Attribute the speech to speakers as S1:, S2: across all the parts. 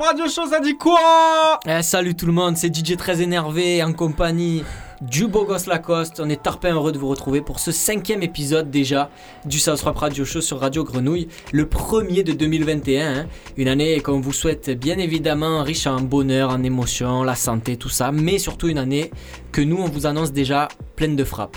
S1: Radio Show, ça dit quoi?
S2: Eh, salut tout le monde, c'est DJ très énervé en compagnie du beau gosse Lacoste. On est tarpin heureux de vous retrouver pour ce cinquième épisode déjà du South Rap Radio Show sur Radio Grenouille, le premier de 2021. hein. Une année qu'on vous souhaite bien évidemment riche en bonheur, en émotions, la santé, tout ça, mais surtout une année que nous on vous annonce déjà pleine de frappes.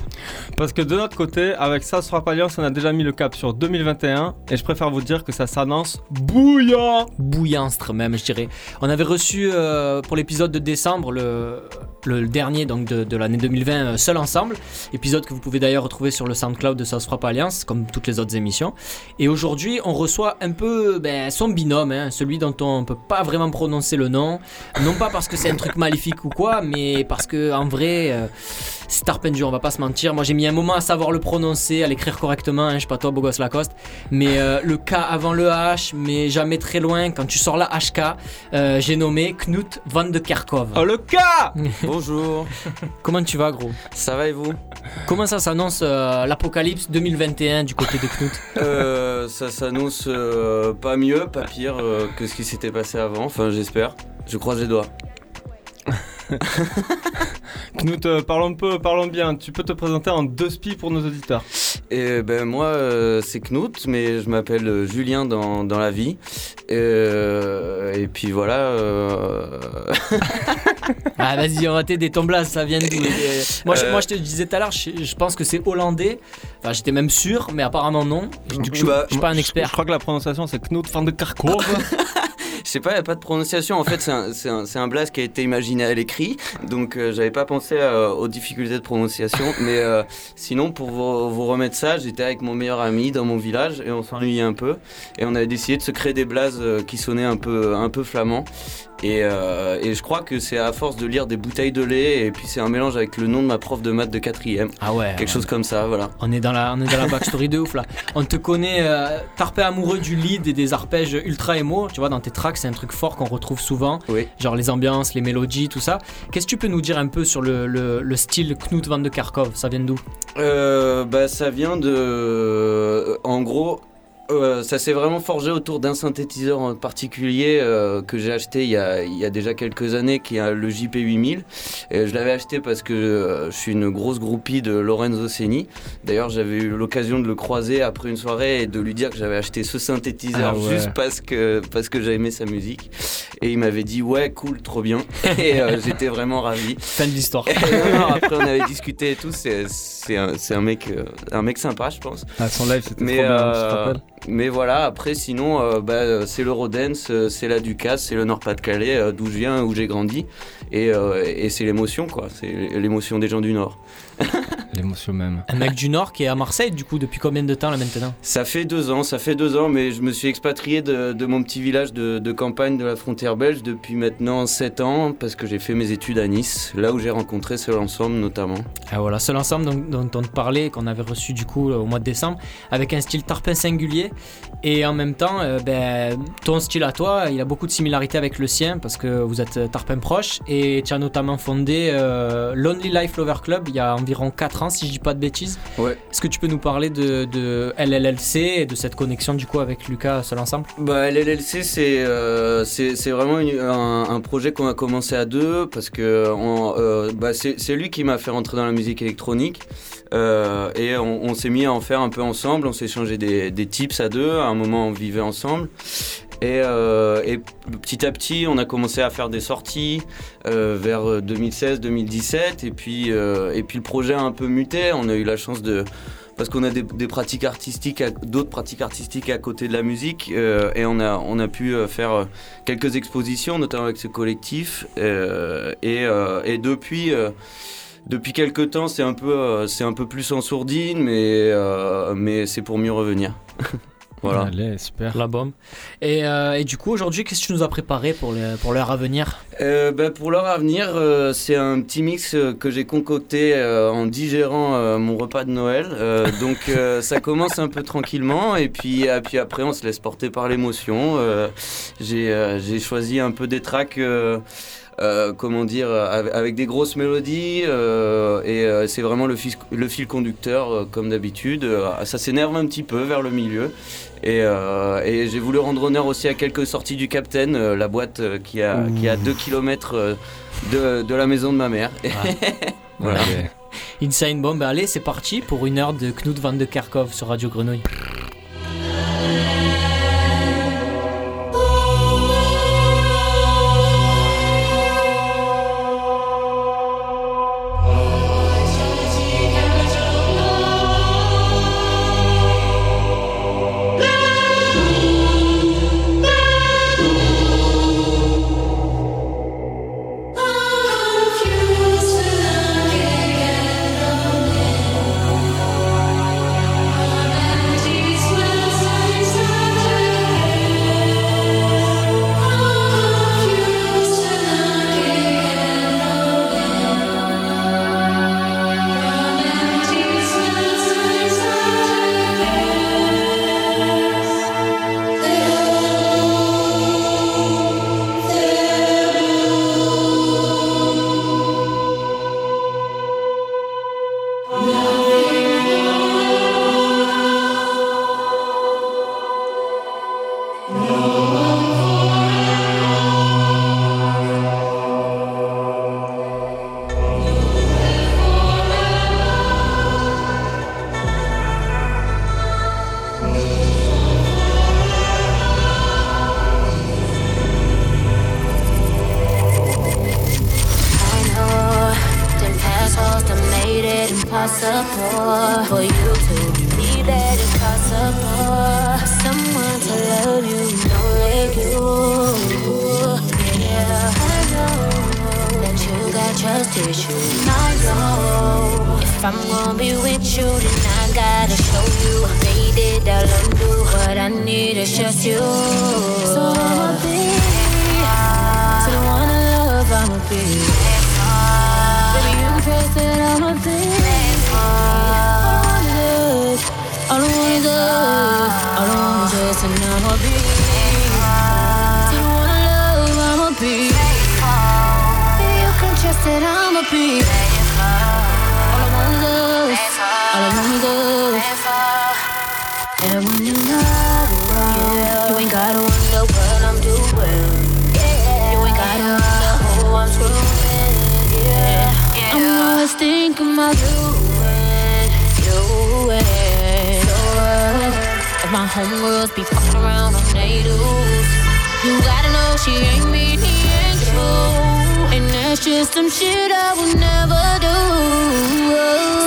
S1: Parce que de notre côté, avec ça, Frappe Alliance, on a déjà mis le cap sur 2021 et je préfère vous dire que ça s'annonce bouillant.
S2: bouillantre même, je dirais. On avait reçu euh, pour l'épisode de décembre, le, le dernier donc de, de l'année 2020, euh, Seul Ensemble, épisode que vous pouvez d'ailleurs retrouver sur le SoundCloud de Sauce Frappe Alliance, comme toutes les autres émissions. Et aujourd'hui, on reçoit un peu ben, son binôme, hein, celui dont on peut pas vraiment prononcer le nom, non pas parce que c'est un truc maléfique ou quoi, mais parce que en vrai, euh, c'est Tarpendu, on va pas se mentir. Moi, j'ai mis un moment à savoir le prononcer, à l'écrire correctement, hein, je sais pas toi, Bogos Lacoste, mais euh, le K avant le H, mais jamais très loin. Quand tu sors la HK, euh, j'ai nommé Knut van de Kerkhoff.
S1: Oh le cas
S3: Bonjour,
S2: Comment tu vas, gros?
S3: Ça va et vous?
S2: Comment ça s'annonce euh, l'apocalypse 2021 du côté de Knut?
S3: Euh, Ça s'annonce euh, pas mieux, pas pire euh, que ce qui s'était passé avant, enfin j'espère. Je croise les doigts.
S1: Knut, euh, parlons peu, parlons bien. Tu peux te présenter en deux spies pour nos auditeurs.
S3: Et ben moi euh, c'est Knut, mais je m'appelle euh, Julien dans, dans la vie. Euh, et puis voilà. euh,
S2: Ah, vas-y, on va t'aider. Ton blaze, ça vient d'où? Euh, moi, je,
S3: Euh.
S2: moi, je te disais tout à l'heure, je, je pense que c'est hollandais. Enfin, j'étais même sûr, mais apparemment non. Du coup, je,
S3: Bah,
S2: je suis pas un
S1: Je,
S2: expert.
S1: crois que la prononciation c'est Knut van de Kerkhoff.
S3: Sais pas, a pas de prononciation. En fait, c'est un, c'est un, qui a été imaginé à l'écrit. Donc, euh, j'avais pas pensé euh, aux difficultés de prononciation. mais euh, sinon, pour vous, remettre ça, j'étais avec mon meilleur ami dans mon village et on s'ennuyait un peu. Et on avait décidé de se créer des blazes euh, qui sonnaient un peu, un peu flamands. Et, euh, et je crois que c'est à force de lire des bouteilles de lait. Et puis, c'est un mélange avec le nom de ma prof de maths de quatrième.
S2: Ah ouais.
S3: Quelque chose comme ça, voilà.
S2: On est dans la, on est dans la backstory de ouf là. On te connaît euh, tarpé amoureux du lead et des arpèges ultra émo. Tu vois, dans tes tracks, c'est un truc fort qu'on retrouve souvent.
S3: Oui.
S2: Genre les ambiances, les mélodies, tout ça. Qu'est-ce que tu peux nous dire un peu sur le, le- le style Knut van de Kerkhoff Ça vient d'où?
S3: Euh, bah, ça vient de. En gros, euh, ça s'est vraiment forgé autour d'un synthétiseur en particulier euh, que j'ai acheté il y, a, il y a déjà quelques années, qui est le JP8000. Et je l'avais acheté parce que euh, je suis une grosse groupie de Lorenzo Seni. D'ailleurs, j'avais eu l'occasion de le croiser après une soirée et de lui dire que j'avais acheté ce synthétiseur
S1: Ah ouais.
S3: juste parce que, parce que j'aimais sa musique. Et il m'avait dit Ouais, cool, trop bien. Et euh, j'étais vraiment ravi.
S2: Fin de l'histoire.
S3: Après, on avait discuté et tout. C'est, c'est, un, un, mec, un mec sympa, je pense.
S1: Ah, son live c'était trop bien, te
S3: mais voilà, après, sinon, euh, bah, c'est l'Eurodance, euh, c'est la Ducasse, c'est le Nord-Pas-de-Calais, euh, d'où je viens, où j'ai grandi. Et, et c'est l'émotion, quoi. C'est l'émotion des gens du Nord.
S1: L'émotion même.
S2: Un mec du Nord qui est à Marseille, du coup, depuis combien de temps là maintenant
S3: Ça fait deux ans, ça fait deux ans, mais je me suis expatrié de, de mon petit village de, de campagne de la frontière belge depuis maintenant sept ans, parce que j'ai fait mes études à Nice, là où j'ai rencontré Seul Ensemble notamment.
S2: Ah voilà, seul ensemble dont, dont on te parlait, qu'on avait reçu du coup au mois de décembre, avec un style tarpin singulier. Et en même temps, euh, ben, ton style à toi, il a beaucoup de similarités avec le sien parce que vous êtes euh, tarpin proche. Et tu as notamment fondé euh, Lonely Life Lover Club il y a environ 4 ans, si je dis pas de bêtises.
S3: Ouais.
S2: Est-ce que tu peux nous parler de, de LLLC et de cette connexion du coup avec Lucas seul ensemble?
S3: Bah, LLLC, c'est euh, c'est vraiment une- un, un projet qu'on a commencé à deux parce que euh, bah, c'est c'est lui qui m'a fait rentrer dans la musique électronique euh, et on, on s'est mis à en faire un peu ensemble. On s'est échangé des, des tips à deux. À un moment, on vivait ensemble. Et, euh, et petit à petit, on a commencé à faire des sorties euh, vers 2016-2017. Et, puis, euh, et puis le projet a un peu muté. On a eu la chance de, parce qu'on a des, pratiques artistiques, d'autres pratiques artistiques à côté de la musique, euh, et on a, on a pu euh, faire euh, quelques expositions, notamment avec ce collectif, euh, et, euh, et depuis. euh, depuis quelques temps, c'est un peu, euh, un peu plus en sourdine, mais, euh, mais c'est pour mieux revenir. voilà.
S1: Allez, super.
S2: La bombe. Et, euh, et du coup, aujourd'hui, qu'est-ce que tu nous as préparé pour, pour l'heure à venir
S3: Euh, bah, pour l'heure à venir, euh, c'est un petit mix que j'ai concocté euh, en digérant euh, mon repas de Noël. Euh, donc euh, ça commence un peu tranquillement et puis, euh, puis après on se laisse porter par l'émotion. Euh, j'ai, euh, j'ai choisi un peu des tracks euh, euh, comment dire, avec, avec des grosses mélodies. euh, et euh, c'est vraiment le fil, le fil conducteur, euh, comme d'habitude. Euh, ça s'énerve un petit peu vers le milieu. Et, euh, et j'ai voulu rendre honneur aussi à quelques sorties du Captain, euh, la boîte euh, qui a, qui a 2 km de, de la maison de ma mère. Voilà.
S1: Ouais.
S2: Insane Bomb, ben allez, c'est parti pour une heure de Knut van de Kerkhoff sur Radio Grenouille.
S4: I'ma be. All I want us. All I want us. And when you're not around, you ain't gotta wonder what I'm doing. You ain't gotta wonder who I'm screwing. Yeah, I'm always thinking about you you? If my homegirls be fucking around on they you gotta know she ain't me, ain't true. And that's just some shit I would never do.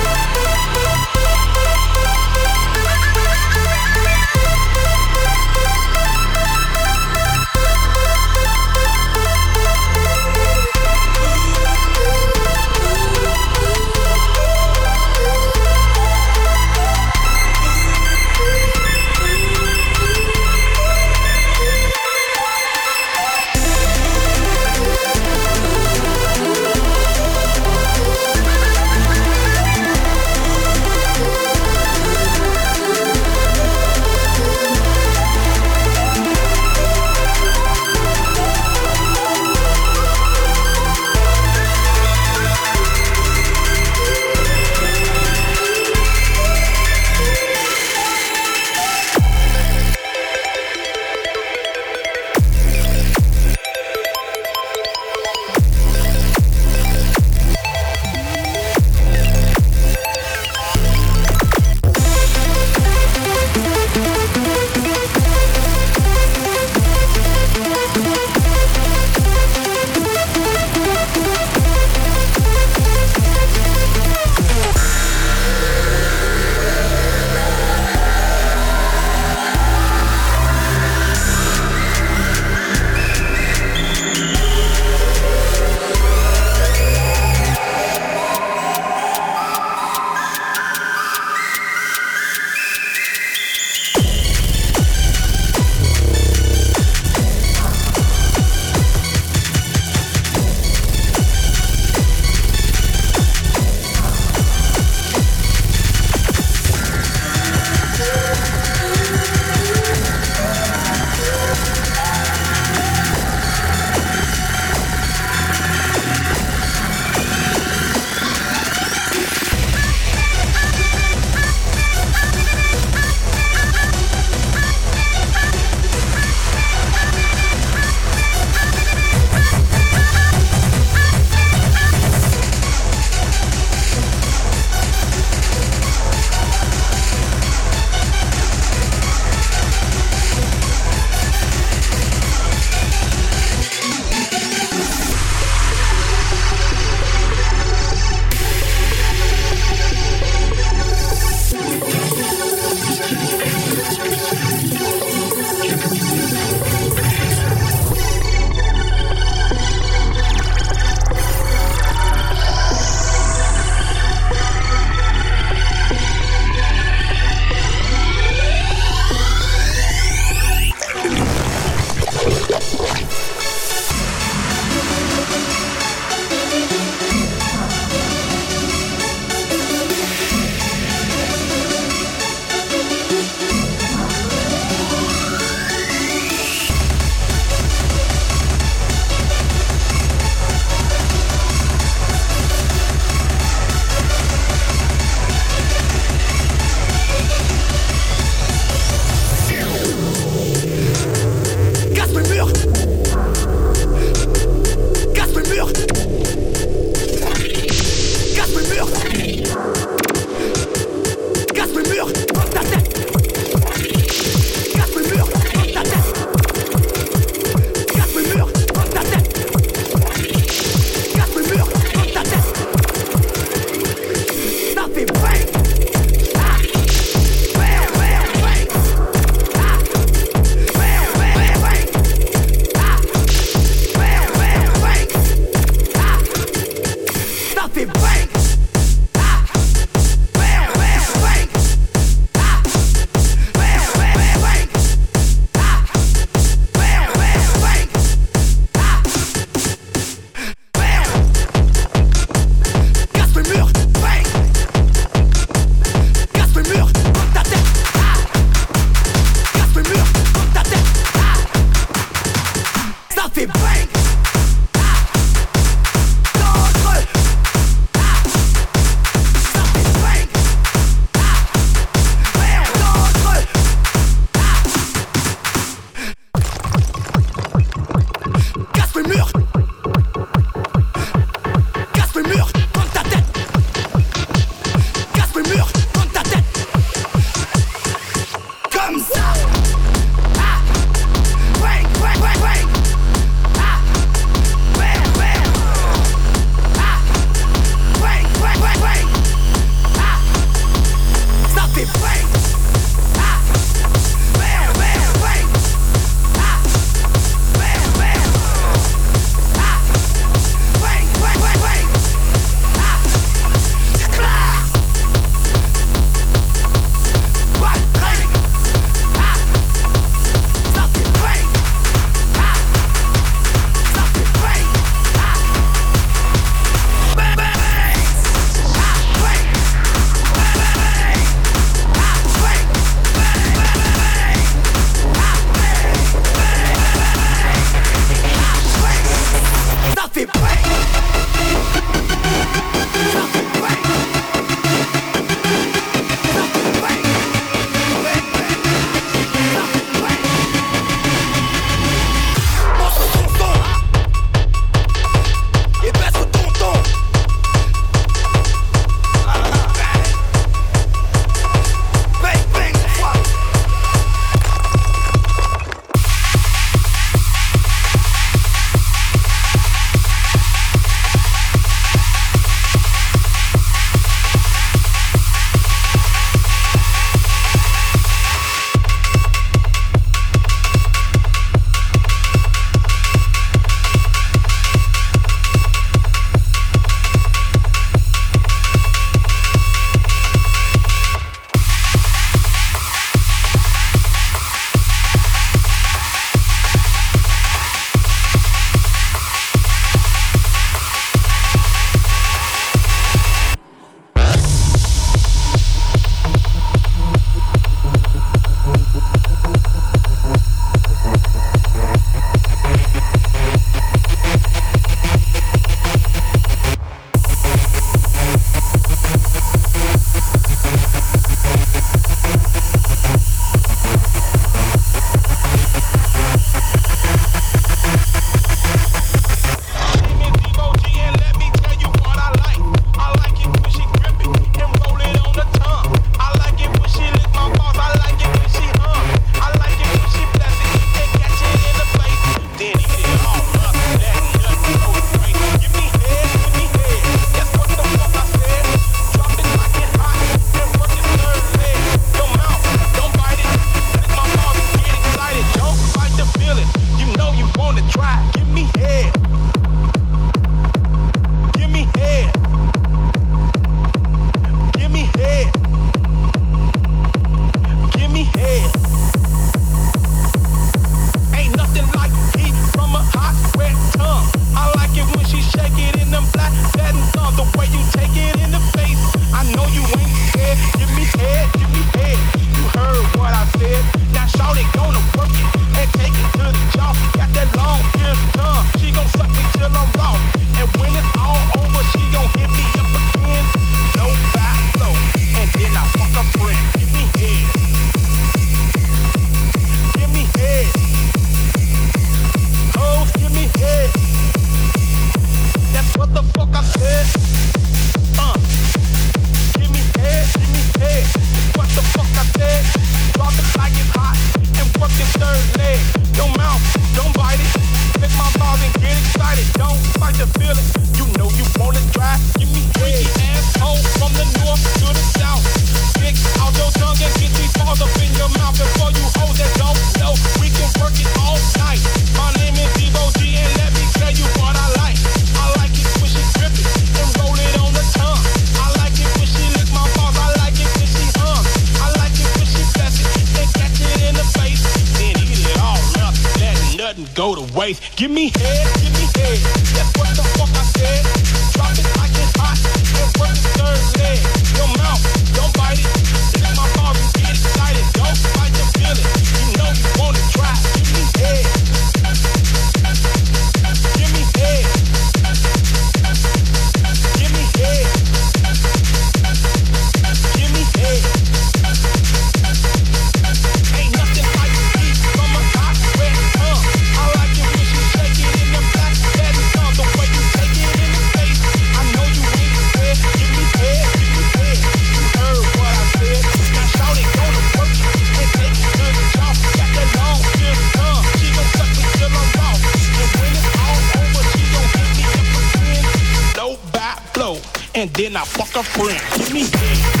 S5: And then I fuck a friend. Give me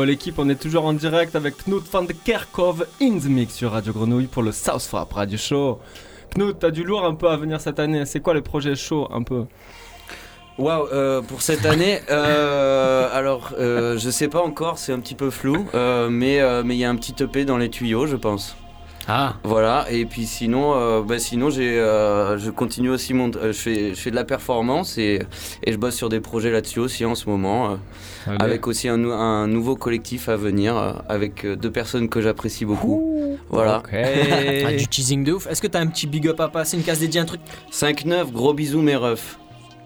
S5: Oh
S1: l'équipe, on est toujours en direct avec Knut van de Kerkhoff in the mix sur Radio Grenouille pour le South Frap Radio Show. Knut, t'as du lourd un peu à venir cette année. C'est quoi le projet chaud un peu?
S3: Waouh, euh, pour cette année, euh, alors euh, je sais pas encore, c'est un petit peu flou, euh, mais euh, mais il y a un petit EP dans les tuyaux, je pense.
S2: Ah,
S3: Voilà, et puis sinon, euh, bah, sinon j'ai, euh, je continue aussi mon, euh, je fais, je fais de la performance et, et je bosse sur des projets là-dessus aussi en ce moment, euh, avec aussi un, nou- un nouveau collectif à venir, euh, avec deux personnes que j'apprécie beaucoup. Voilà.
S1: Ok.
S2: ah, du teasing de ouf. Est-ce que t'as un petit big up à passer, une case dédiée, un truc?
S3: 5-9, gros bisous mes refs.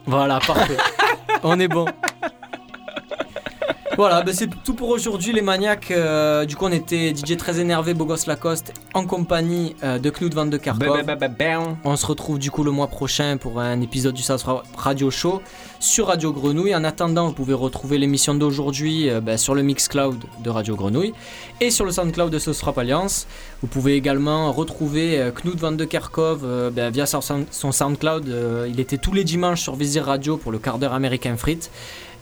S2: Voilà, parfait. On est bon. Voilà, ben c'est tout pour aujourd'hui les maniaques. Euh, du coup, on était DJ très énervé, Bogos Lacoste, en compagnie euh, de Knut van de Karkov. On se retrouve du coup le mois prochain pour un épisode du South Radio Show sur Radio Grenouille. En attendant, vous pouvez retrouver l'émission d'aujourd'hui euh, ben, sur le Mixcloud de Radio Grenouille et sur le Soundcloud de Sauce Alliance. Vous pouvez également retrouver euh, Knut van de Kerkhoff euh, ben, via son, son Soundcloud. Il était tous les dimanches sur Vizir Radio pour le quart d'heure américain frites.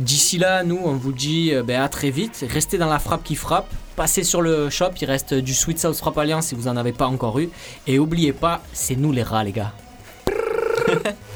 S2: D'ici là, nous, on vous dit ben, à très vite. Restez dans la frappe qui frappe. Passez sur le shop, il reste du Sweet South Frappe Alliance si vous en avez pas encore eu. Et oubliez pas, c'est nous les rats, les gars.